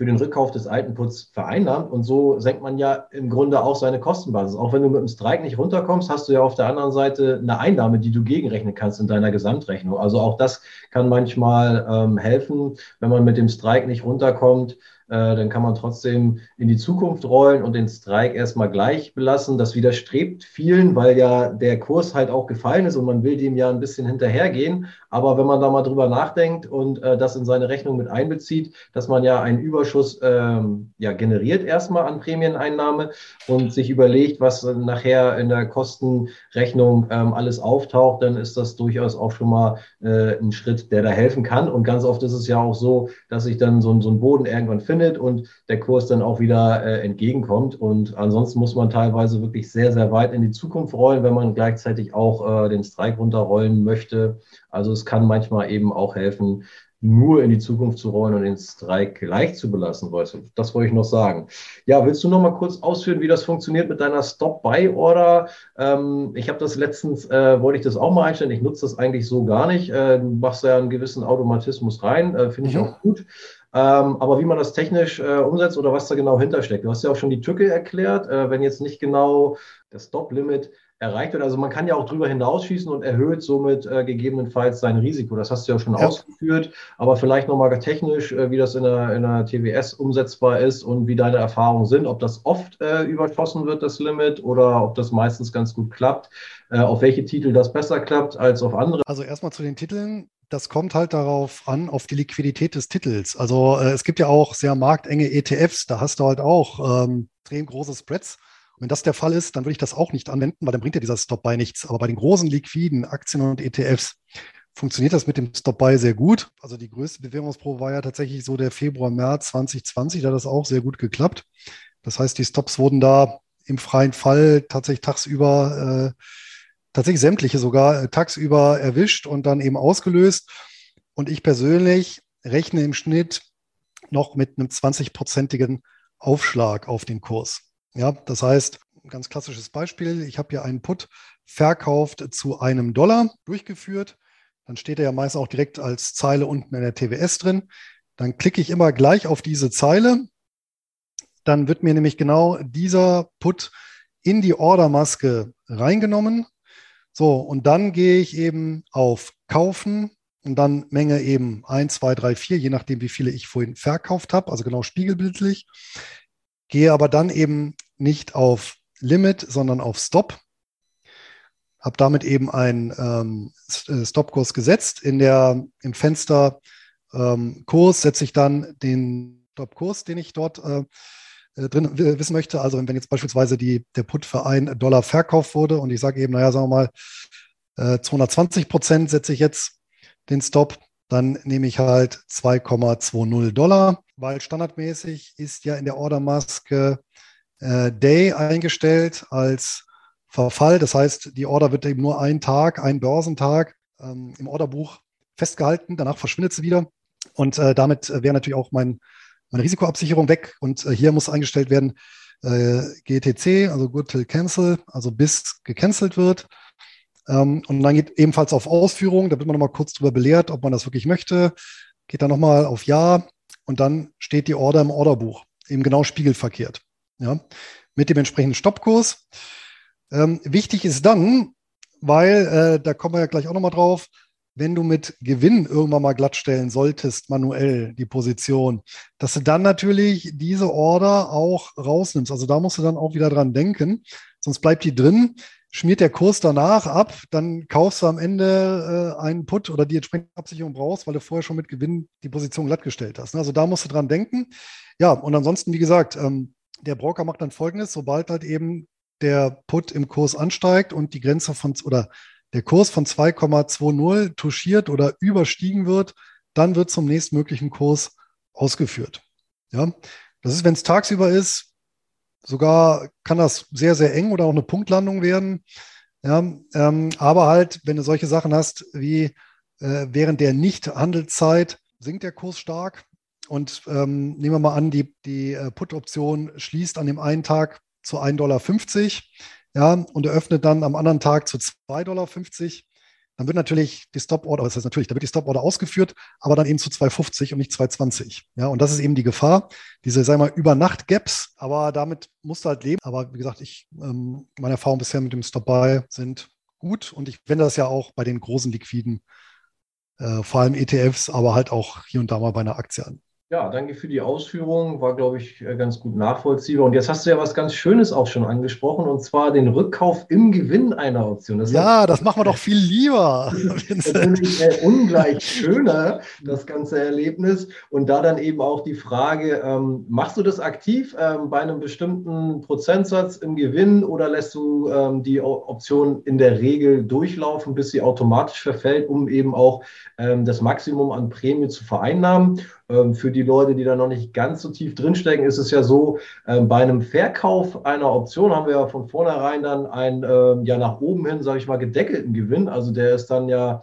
S2: für den Rückkauf des alten Puts vereinnahmt. Und so senkt man ja im Grunde auch seine Kostenbasis. Auch wenn du mit dem Strike nicht runterkommst, hast du ja auf der anderen Seite eine Einnahme, die du gegenrechnen kannst in deiner Gesamtrechnung. Also auch das kann manchmal ähm, helfen, wenn man mit dem Strike nicht runterkommt, dann kann man trotzdem in die Zukunft rollen und den Streik erstmal gleich belassen. Das widerstrebt vielen, weil ja der Kurs halt auch gefallen ist und man will dem ja ein bisschen hinterhergehen. Aber wenn man da mal drüber nachdenkt und äh, das in seine Rechnung mit einbezieht, dass man ja einen Überschuss ähm, ja, generiert erstmal an Prämieneinnahme und sich überlegt, was nachher in der Kostenrechnung ähm, alles auftaucht, dann ist das durchaus auch schon mal äh, ein Schritt, der da helfen kann. Und ganz oft ist es ja auch so, dass sich dann so, so ein Boden irgendwann findet findet und der Kurs dann auch wieder äh, entgegenkommt. Und ansonsten muss man teilweise wirklich sehr, sehr weit in die Zukunft rollen, wenn man gleichzeitig auch äh, den Streik runterrollen möchte. Also es kann manchmal eben auch helfen, nur in die Zukunft zu rollen und den Streik gleich zu belassen, Das wollte ich noch sagen. Ja, willst du noch mal kurz ausführen, wie das funktioniert mit deiner Stop-Buy-Order? Ähm, ich habe das letztens, äh, wollte ich das auch mal einstellen. Ich nutze das eigentlich so gar nicht. Äh, du machst ja einen gewissen Automatismus rein, äh, finde ich mhm. auch gut. Ähm, aber wie man das technisch äh, umsetzt oder was da genau hintersteckt. Du hast ja auch schon die Tücke erklärt, äh, wenn jetzt nicht genau das Stop-Limit erreicht wird. Also man kann ja auch drüber hinausschießen und erhöht somit äh, gegebenenfalls sein Risiko. Das hast du ja schon ja. ausgeführt, aber vielleicht nochmal technisch, äh, wie das in der, in der TWS umsetzbar ist und wie deine Erfahrungen sind, ob das oft äh, überschossen wird, das Limit, oder ob das meistens ganz gut klappt, äh, auf welche Titel das besser klappt als auf andere.
S1: Also erstmal zu den Titeln das kommt halt darauf an, auf die Liquidität des Titels. Also äh, es gibt ja auch sehr marktenge ETFs, da hast du halt auch ähm, extrem große Spreads. Wenn das der Fall ist, dann würde ich das auch nicht anwenden, weil dann bringt ja dieser Stop-Buy nichts. Aber bei den großen liquiden Aktien und ETFs funktioniert das mit dem Stop-Buy sehr gut. Also die größte Bewährungsprobe war ja tatsächlich so der Februar, März 2020, da hat das auch sehr gut geklappt. Das heißt, die Stops wurden da im freien Fall tatsächlich tagsüber äh, tatsächlich sämtliche sogar äh, tagsüber erwischt und dann eben ausgelöst. Und ich persönlich rechne im Schnitt noch mit einem 20-prozentigen Aufschlag auf den Kurs. Ja, das heißt, ganz klassisches Beispiel, ich habe hier einen Put verkauft zu einem Dollar durchgeführt. Dann steht er ja meist auch direkt als Zeile unten in der TWS drin. Dann klicke ich immer gleich auf diese Zeile. Dann wird mir nämlich genau dieser Put in die Ordermaske reingenommen. So, und dann gehe ich eben auf Kaufen und dann Menge eben 1, 2, 3, 4, je nachdem, wie viele ich vorhin verkauft habe, also genau spiegelbildlich. Gehe aber dann eben nicht auf Limit, sondern auf Stop. Habe damit eben einen ähm, äh, Stopkurs gesetzt. In der, Im Fenster ähm, Kurs setze ich dann den Stopkurs, den ich dort äh, äh, drin wissen möchte. Also wenn jetzt beispielsweise die, der Put für einen Dollar verkauft wurde und ich sage eben, naja, sagen wir mal, 220 äh, Prozent setze ich jetzt den Stop, dann nehme ich halt 2,20 Dollar, weil standardmäßig ist ja in der Ordermaske äh, Day eingestellt als Verfall. Das heißt, die Order wird eben nur einen Tag, einen Börsentag ähm, im Orderbuch festgehalten. Danach verschwindet sie wieder. Und äh, damit wäre natürlich auch mein, meine Risikoabsicherung weg. Und äh, hier muss eingestellt werden äh, GTC, also Good Till Cancel, also bis gecancelt wird. Ähm, und dann geht ebenfalls auf Ausführung. Da wird man nochmal kurz drüber belehrt, ob man das wirklich möchte. Geht dann nochmal auf Ja. Und dann steht die Order im Orderbuch, eben genau spiegelverkehrt. Ja, mit dem entsprechenden Stoppkurs. Ähm, wichtig ist dann, weil, äh, da kommen wir ja gleich auch nochmal drauf, wenn du mit Gewinn irgendwann mal glattstellen solltest, manuell die Position, dass du dann natürlich diese Order auch rausnimmst. Also da musst du dann auch wieder dran denken, sonst bleibt die drin, schmiert der Kurs danach ab, dann kaufst du am Ende äh, einen Put oder die entsprechende Absicherung brauchst, weil du vorher schon mit Gewinn die Position glattgestellt hast. Also da musst du dran denken. Ja, und ansonsten, wie gesagt, ähm, der Broker macht dann folgendes, sobald halt eben der Put im Kurs ansteigt und die Grenze von oder der Kurs von 2,20 touchiert oder überstiegen wird, dann wird zum nächstmöglichen Kurs ausgeführt. Ja, das ist, wenn es tagsüber ist, sogar kann das sehr, sehr eng oder auch eine Punktlandung werden. Ja, ähm, aber halt, wenn du solche Sachen hast wie äh, während der Nicht-Handelszeit sinkt der Kurs stark. Und ähm, nehmen wir mal an, die, die äh, Put-Option schließt an dem einen Tag zu 1,50 Dollar ja, und eröffnet dann am anderen Tag zu 2,50 Dollar. Dann wird natürlich die Stop-Order, das heißt natürlich, da wird die Stop-Order ausgeführt, aber dann eben zu 2,50 und nicht 2,20. Ja, und das ist eben die Gefahr, diese, sagen wir mal, Über-Nacht-Gaps, aber damit musst du halt leben. Aber wie gesagt, ich, ähm, meine Erfahrungen bisher mit dem Stop-Buy sind gut und ich wende das ja auch bei den großen Liquiden, äh, vor allem ETFs, aber halt auch hier und da mal bei einer Aktie an.
S2: Ja, danke für die Ausführung. War, glaube ich, äh, ganz gut nachvollziehbar. Und jetzt hast du ja was ganz Schönes auch schon angesprochen, und zwar den Rückkauf im Gewinn einer Option.
S1: Das ja, das machen wir doch viel lieber.
S2: Das ist natürlich äh, ungleich schöner, das ganze Erlebnis. Und da dann eben auch die Frage, ähm, machst du das aktiv ähm, bei einem bestimmten Prozentsatz im Gewinn oder lässt du ähm, die Option in der Regel durchlaufen, bis sie automatisch verfällt, um eben auch ähm, das Maximum an Prämie zu vereinnahmen? Ähm, für die Leute, die da noch nicht ganz so tief drinstecken, ist es ja so, ähm, bei einem Verkauf einer Option haben wir ja von vornherein dann einen ähm, ja nach oben hin, sage ich mal, gedeckelten Gewinn. Also der ist dann ja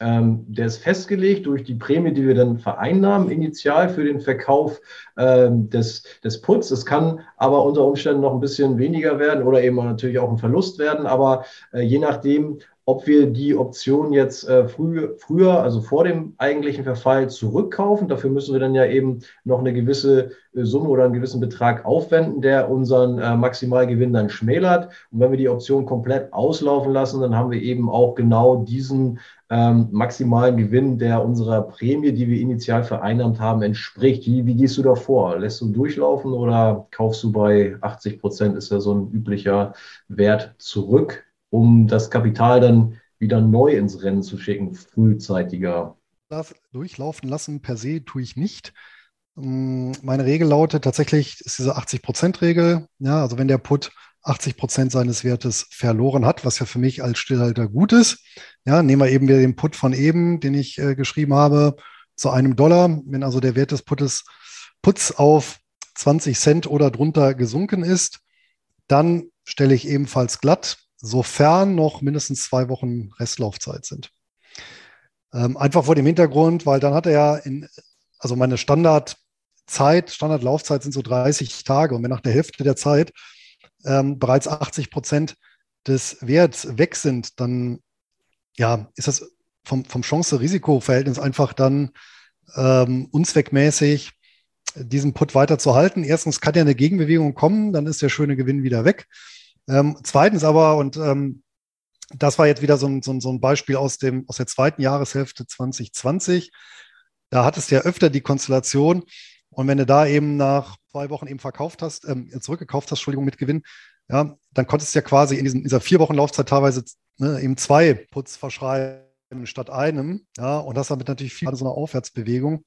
S2: der ist festgelegt durch die Prämie, die wir dann vereinnahmen, initial für den Verkauf des, des Puts. Es kann aber unter Umständen noch ein bisschen weniger werden oder eben natürlich auch ein Verlust werden. Aber äh, je nachdem, ob wir die Option jetzt äh, früh, früher, also vor dem eigentlichen Verfall, zurückkaufen. Dafür müssen wir dann ja eben noch eine gewisse äh, Summe oder einen gewissen Betrag aufwenden, der unseren äh, Maximalgewinn dann schmälert. Und wenn wir die Option komplett auslaufen lassen, dann haben wir eben auch genau diesen ähm, maximalen Gewinn, der unserer Prämie, die wir initial vereinnahmt haben, entspricht. Wie, wie gehst du da vor? Lässt du durchlaufen oder kaufst du bei 80 Prozent, ist ja so ein üblicher Wert zurück? Um das Kapital dann wieder neu ins Rennen zu schicken, frühzeitiger?
S1: Durchlaufen lassen per se tue ich nicht. Mm, meine Regel lautet tatsächlich, ist diese 80-Prozent-Regel. Ja, also wenn der Put 80 Prozent seines Wertes verloren hat, was ja für mich als Stillhalter gut ist. Ja, nehmen wir eben wieder den Put von eben, den ich äh, geschrieben habe, zu einem Dollar. Wenn also der Wert des Puttes, Puts auf 20 Cent oder drunter gesunken ist, dann stelle ich ebenfalls glatt sofern noch mindestens zwei Wochen Restlaufzeit sind. Ähm, einfach vor dem Hintergrund, weil dann hat er ja in, also meine Standardzeit, Standardlaufzeit sind so 30 Tage und wenn nach der Hälfte der Zeit ähm, bereits 80 Prozent des Werts weg sind, dann ja, ist das vom, vom Chance-Risiko-Verhältnis einfach dann ähm, unzweckmäßig, diesen Put weiter zu halten. Erstens kann ja eine Gegenbewegung kommen, dann ist der schöne Gewinn wieder weg. Ähm, zweitens aber, und ähm, das war jetzt wieder so ein, so ein, so ein Beispiel aus, dem, aus der zweiten Jahreshälfte 2020. Da hattest du ja öfter die Konstellation. Und wenn du da eben nach zwei Wochen eben verkauft hast, ähm, zurückgekauft hast, Entschuldigung, mit Gewinn, ja, dann konntest du ja quasi in, diesen, dieser vier Wochen Laufzeit teilweise ne, eben zwei Puts verschreiben statt einem. Ja, und das damit natürlich viel so eine Aufwärtsbewegung.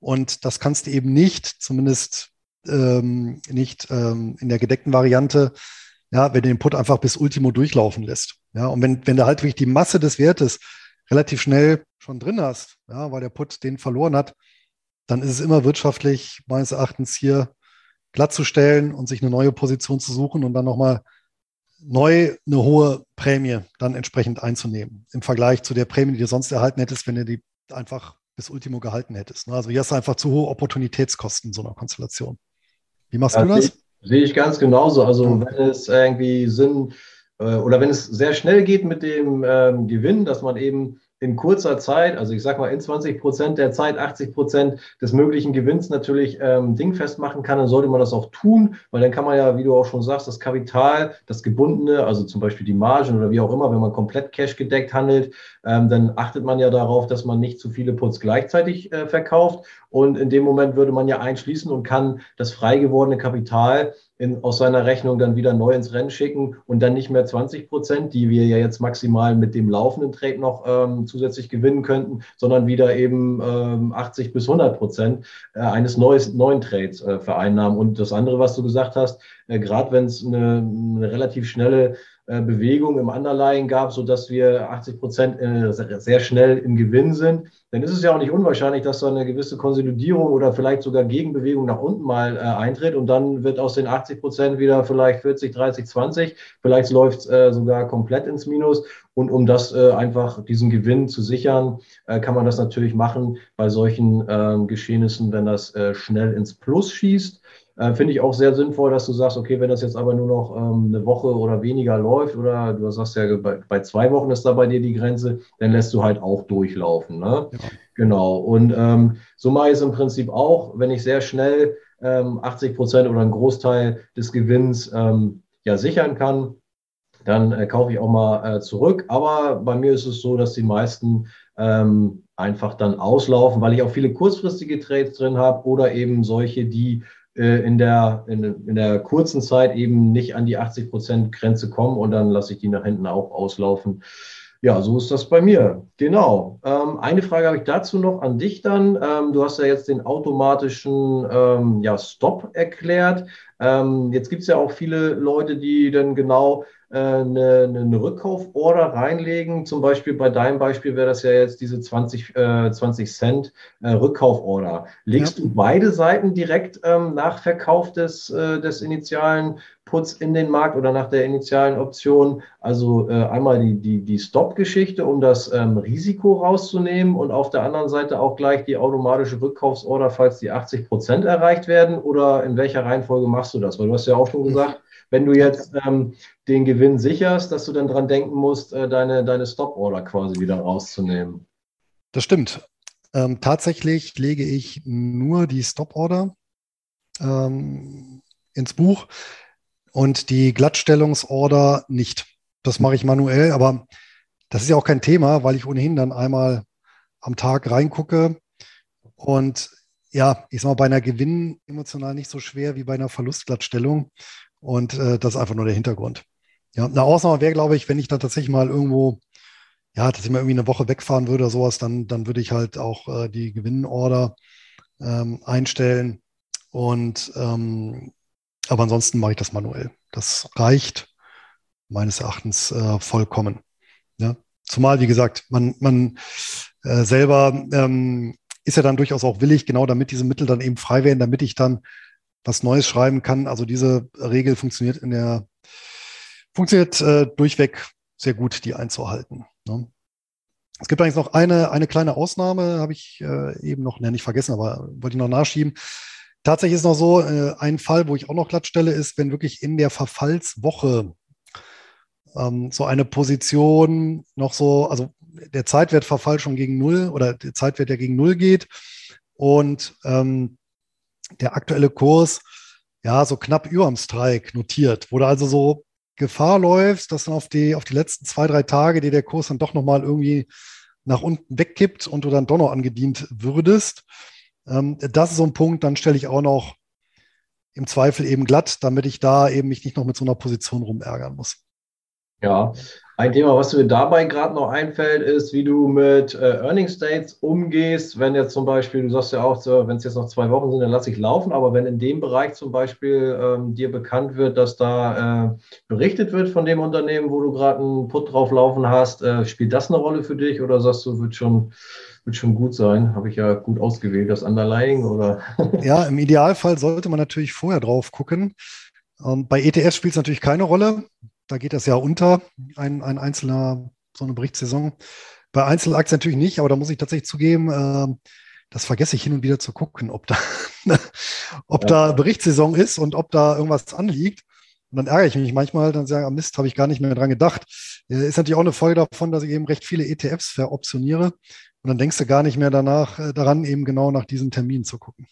S1: Und das kannst du eben nicht, zumindest ähm, nicht ähm, in der gedeckten Variante, ja, wenn du den Put einfach bis Ultimo durchlaufen lässt. Ja, und wenn, wenn du halt wirklich die Masse des Wertes relativ schnell schon drin hast, ja, weil der Put den verloren hat, dann ist es immer wirtschaftlich, meines Erachtens, hier glatt zu stellen und sich eine neue Position zu suchen und dann nochmal neu eine hohe Prämie dann entsprechend einzunehmen. Im Vergleich zu der Prämie, die du sonst erhalten hättest, wenn du die einfach bis Ultimo gehalten hättest. Ne? Also hier hast du einfach zu hohe Opportunitätskosten in so einer Konstellation. Wie machst ja, du das?
S2: Sehe ich ganz genauso. Also wenn es irgendwie Sinn äh, oder wenn es sehr schnell geht mit dem ähm, Gewinn, dass man eben in kurzer Zeit, also ich sage mal in 20 Prozent der Zeit 80 Prozent des möglichen Gewinns natürlich ähm, dingfest machen kann, dann sollte man das auch tun, weil dann kann man ja, wie du auch schon sagst, das Kapital, das gebundene, also zum Beispiel die Margen oder wie auch immer, wenn man komplett Cash gedeckt handelt, ähm, dann achtet man ja darauf, dass man nicht zu viele Puts gleichzeitig äh, verkauft. Und in dem Moment würde man ja einschließen und kann das frei gewordene Kapital in, aus seiner Rechnung dann wieder neu ins Rennen schicken und dann nicht mehr 20 Prozent, die wir ja jetzt maximal mit dem laufenden Trade noch ähm, zusätzlich gewinnen könnten, sondern wieder eben ähm, 80 bis 100 Prozent äh, eines neues, neuen Trades äh, vereinnahmen. Und das andere, was du gesagt hast, äh, gerade wenn es eine, eine relativ schnelle Bewegung im Underlying gab, sodass wir 80 Prozent äh, sehr schnell im Gewinn sind, dann ist es ja auch nicht unwahrscheinlich, dass da eine gewisse Konsolidierung oder vielleicht sogar Gegenbewegung nach unten mal äh, eintritt und dann wird aus den 80 Prozent wieder vielleicht 40, 30, 20, vielleicht läuft es äh, sogar komplett ins Minus. Und um das äh, einfach diesen Gewinn zu sichern, äh, kann man das natürlich machen bei solchen Geschehnissen, wenn das schnell ins Plus schießt. Äh, Finde ich auch sehr sinnvoll, dass du sagst, okay, wenn das jetzt aber nur noch ähm, eine Woche oder weniger läuft, oder du sagst ja, bei, bei, zwei Wochen ist da bei dir die Grenze, dann lässt du halt auch durchlaufen. Ne? Ja. Genau. Und ähm, so mache ich es im Prinzip auch, wenn ich sehr schnell ähm, 80 Prozent oder einen Großteil des Gewinns ähm, ja sichern kann, dann äh, kaufe ich auch mal äh, zurück. Aber bei mir ist es so, dass die meisten ähm, einfach dann auslaufen, weil ich auch viele kurzfristige Trades drin habe oder eben solche, die in der, in, in, der kurzen Zeit eben nicht an die 80 Prozent Grenze kommen und dann lasse ich die nach hinten auch auslaufen. Ja, so ist das bei mir. Genau. Ähm, eine Frage habe ich dazu noch an dich dann. Ähm, du hast ja jetzt den automatischen ähm, ja, Stop erklärt. Ähm, jetzt gibt es ja auch viele Leute, die dann genau äh, eine, eine Rückkauforder reinlegen. Zum Beispiel bei deinem Beispiel wäre das ja jetzt diese 20, äh, 20 Cent äh, Rückkauforder. Legst ja. du beide Seiten direkt ähm, nach Verkauf des, äh, des initialen Puts in den Markt oder nach der initialen Option? Also äh, einmal die, die, die Stop-Geschichte, um das ähm, Risiko rauszunehmen und auf der anderen Seite auch gleich die automatische Rückkaufsorder, falls die 80 Prozent erreicht werden? Oder in welcher Reihenfolge machst du das? Weil du hast ja auch schon gesagt, wenn du jetzt ähm, den Gewinn sicherst, dass du dann dran denken musst, äh, deine, deine Stop-Order quasi wieder rauszunehmen.
S1: Das stimmt. Ähm, tatsächlich lege ich nur die Stop-Order ähm, ins Buch und die Glattstellungsorder nicht. Das mache ich manuell, aber das ist ja auch kein Thema, weil ich ohnehin dann einmal am Tag reingucke und ja, ich sag mal, bei einer Gewinn emotional nicht so schwer wie bei einer Verlustglattstellung. Und äh, das ist einfach nur der Hintergrund. Ja, eine Ausnahme wäre, glaube ich, wenn ich da tatsächlich mal irgendwo, ja, dass ich mal irgendwie eine Woche wegfahren würde oder sowas, dann, dann würde ich halt auch äh, die Gewinnorder ähm, einstellen. Und ähm, aber ansonsten mache ich das manuell. Das reicht meines Erachtens äh, vollkommen. Ja? Zumal, wie gesagt, man, man äh, selber ähm, ist ja dann durchaus auch willig, genau damit diese Mittel dann eben frei werden, damit ich dann was Neues schreiben kann. Also diese Regel funktioniert in der, funktioniert äh, durchweg sehr gut, die einzuhalten. Ne? Es gibt eigentlich noch eine, eine kleine Ausnahme, habe ich äh, eben noch ne, nicht vergessen, aber wollte ich noch nachschieben. Tatsächlich ist noch so, äh, ein Fall, wo ich auch noch glatt stelle, ist, wenn wirklich in der Verfallswoche ähm, so eine Position noch so, also der Zeitwertverfall schon gegen Null oder der Zeitwert, der gegen Null geht und ähm, der aktuelle Kurs ja so knapp über dem Strike notiert, wo du also so Gefahr läufst, dass dann auf die, auf die letzten zwei, drei Tage dir der Kurs dann doch nochmal irgendwie nach unten wegkippt und du dann doch noch angedient würdest. Ähm, das ist so ein Punkt, dann stelle ich auch noch im Zweifel eben glatt, damit ich da eben mich nicht noch mit so einer Position rumärgern muss.
S2: Ja, ein Thema, was mir dabei gerade noch einfällt, ist, wie du mit äh, Earning States umgehst. Wenn jetzt zum Beispiel, du sagst ja auch, wenn es jetzt noch zwei Wochen sind, dann lasse ich laufen. Aber wenn in dem Bereich zum Beispiel ähm, dir bekannt wird, dass da äh, berichtet wird von dem Unternehmen, wo du gerade einen Put drauf laufen hast, äh, spielt das eine Rolle für dich oder sagst du, wird schon, wird schon gut sein? Habe ich ja gut ausgewählt, das Underlying oder?
S1: ja, im Idealfall sollte man natürlich vorher drauf gucken. Ähm, bei ETFs spielt es natürlich keine Rolle da geht das ja unter, ein, ein einzelner, so eine Berichtssaison. Bei Einzelaktien natürlich nicht, aber da muss ich tatsächlich zugeben, äh, das vergesse ich hin und wieder zu gucken, ob da, ob da Berichtssaison ist und ob da irgendwas anliegt. Und dann ärgere ich mich manchmal, dann sage ich, ah, Mist, habe ich gar nicht mehr dran gedacht. Äh, ist natürlich auch eine Folge davon, dass ich eben recht viele ETFs veroptioniere. Und dann denkst du gar nicht mehr danach, äh, daran, eben genau nach diesen Terminen zu gucken.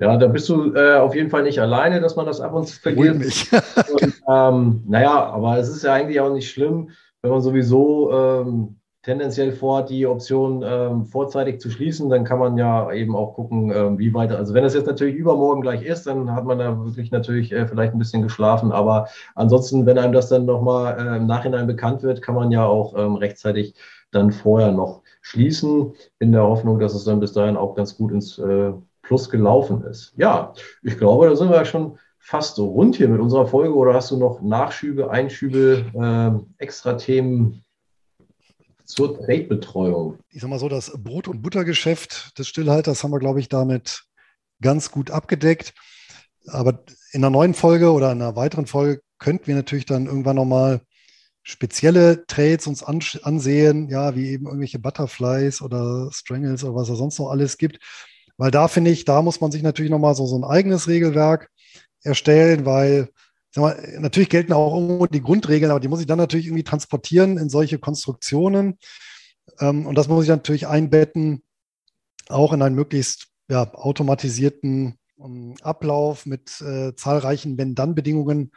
S2: Ja, da bist du äh, auf jeden Fall nicht alleine, dass man das ab und zu vergisst. und, ähm, naja, aber es ist ja eigentlich auch nicht schlimm, wenn man sowieso ähm, tendenziell vorhat, die Option ähm, vorzeitig zu schließen, dann kann man ja eben auch gucken, ähm, wie weiter. Also wenn das jetzt natürlich übermorgen gleich ist, dann hat man da wirklich natürlich äh, vielleicht ein bisschen geschlafen. Aber ansonsten, wenn einem das dann nochmal äh, im Nachhinein bekannt wird, kann man ja auch ähm, rechtzeitig dann vorher noch schließen, in der Hoffnung, dass es dann bis dahin auch ganz gut ins äh, Plus gelaufen ist. Ja, ich glaube, da sind wir schon fast so rund hier mit unserer Folge. Oder hast du noch Nachschübe, Einschübe, äh, extra Themen zur Trade-Betreuung?
S1: Ich sag mal so, das Brot- und Buttergeschäft des Stillhalters haben wir, glaube ich, damit ganz gut abgedeckt. Aber in einer neuen Folge oder in einer weiteren Folge könnten wir natürlich dann irgendwann nochmal spezielle Trades uns ansehen, ja, wie eben irgendwelche Butterflies oder Strangles oder was es sonst noch alles gibt. Weil da finde ich, da muss man sich natürlich nochmal so, so ein eigenes Regelwerk erstellen, weil mal, natürlich gelten auch irgendwo die Grundregeln, aber die muss ich dann natürlich irgendwie transportieren in solche Konstruktionen. Ähm, und das muss ich natürlich einbetten, auch in einen möglichst ja, automatisierten um, ähm, Ablauf mit äh, zahlreichen Wenn-Dann-Bedingungen.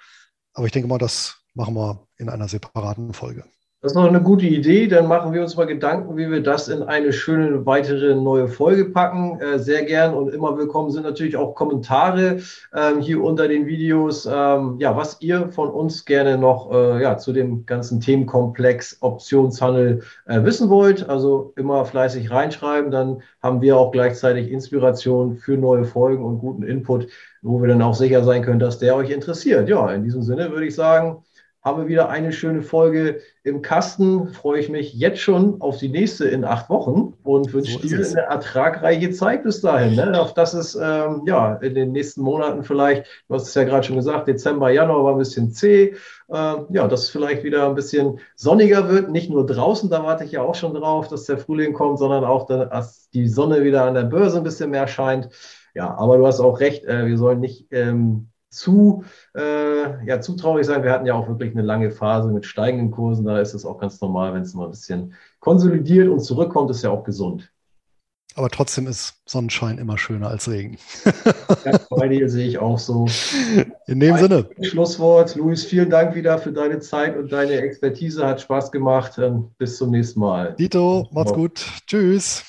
S1: Aber ich denke mal, das machen wir in einer separaten Folge.
S2: Das ist noch eine gute Idee. Dann machen wir uns mal Gedanken, wie wir das in eine schöne weitere neue Folge packen. Äh, sehr gern und immer willkommen sind natürlich auch Kommentare ähm, hier unter den Videos. Ähm, ja, was ihr von uns gerne noch äh, ja, zu dem ganzen Themenkomplex Optionshandel äh, wissen wollt. Also immer fleißig reinschreiben. Dann haben wir auch gleichzeitig Inspiration für neue Folgen und guten Input, wo wir dann auch sicher sein können, dass der euch interessiert. Ja, in diesem Sinne würde ich sagen, haben wir wieder eine schöne Folge im Kasten. Freue ich mich jetzt schon auf die nächste in acht Wochen und wünsche so dir eine ertragreiche Zeit bis dahin. Ne? Auf das es ähm, ja in den nächsten Monaten vielleicht, du hast es ja gerade schon gesagt, Dezember, Januar war ein bisschen zäh. Ähm, ja, dass es vielleicht wieder ein bisschen sonniger wird. Nicht nur draußen, da warte ich ja auch schon drauf, dass der Frühling kommt, sondern auch, dass die Sonne wieder an der Börse ein bisschen mehr scheint. Ja, aber du hast auch recht, äh, wir sollen nicht ähm, zu, äh, ja, zu traurig sein. Wir hatten ja auch wirklich eine lange Phase mit steigenden Kursen. Da ist es auch ganz normal, wenn es mal ein bisschen konsolidiert und zurückkommt, ist ja auch gesund.
S1: Aber trotzdem ist Sonnenschein immer schöner als Regen.
S2: ja, bei dir sehe ich auch so.
S1: In dem Ein Sinne.
S2: Schlusswort. Luis, vielen Dank wieder für deine Zeit und deine Expertise. Hat Spaß gemacht. Bis zum nächsten Mal.
S1: Dito, macht's gut. Tschüss.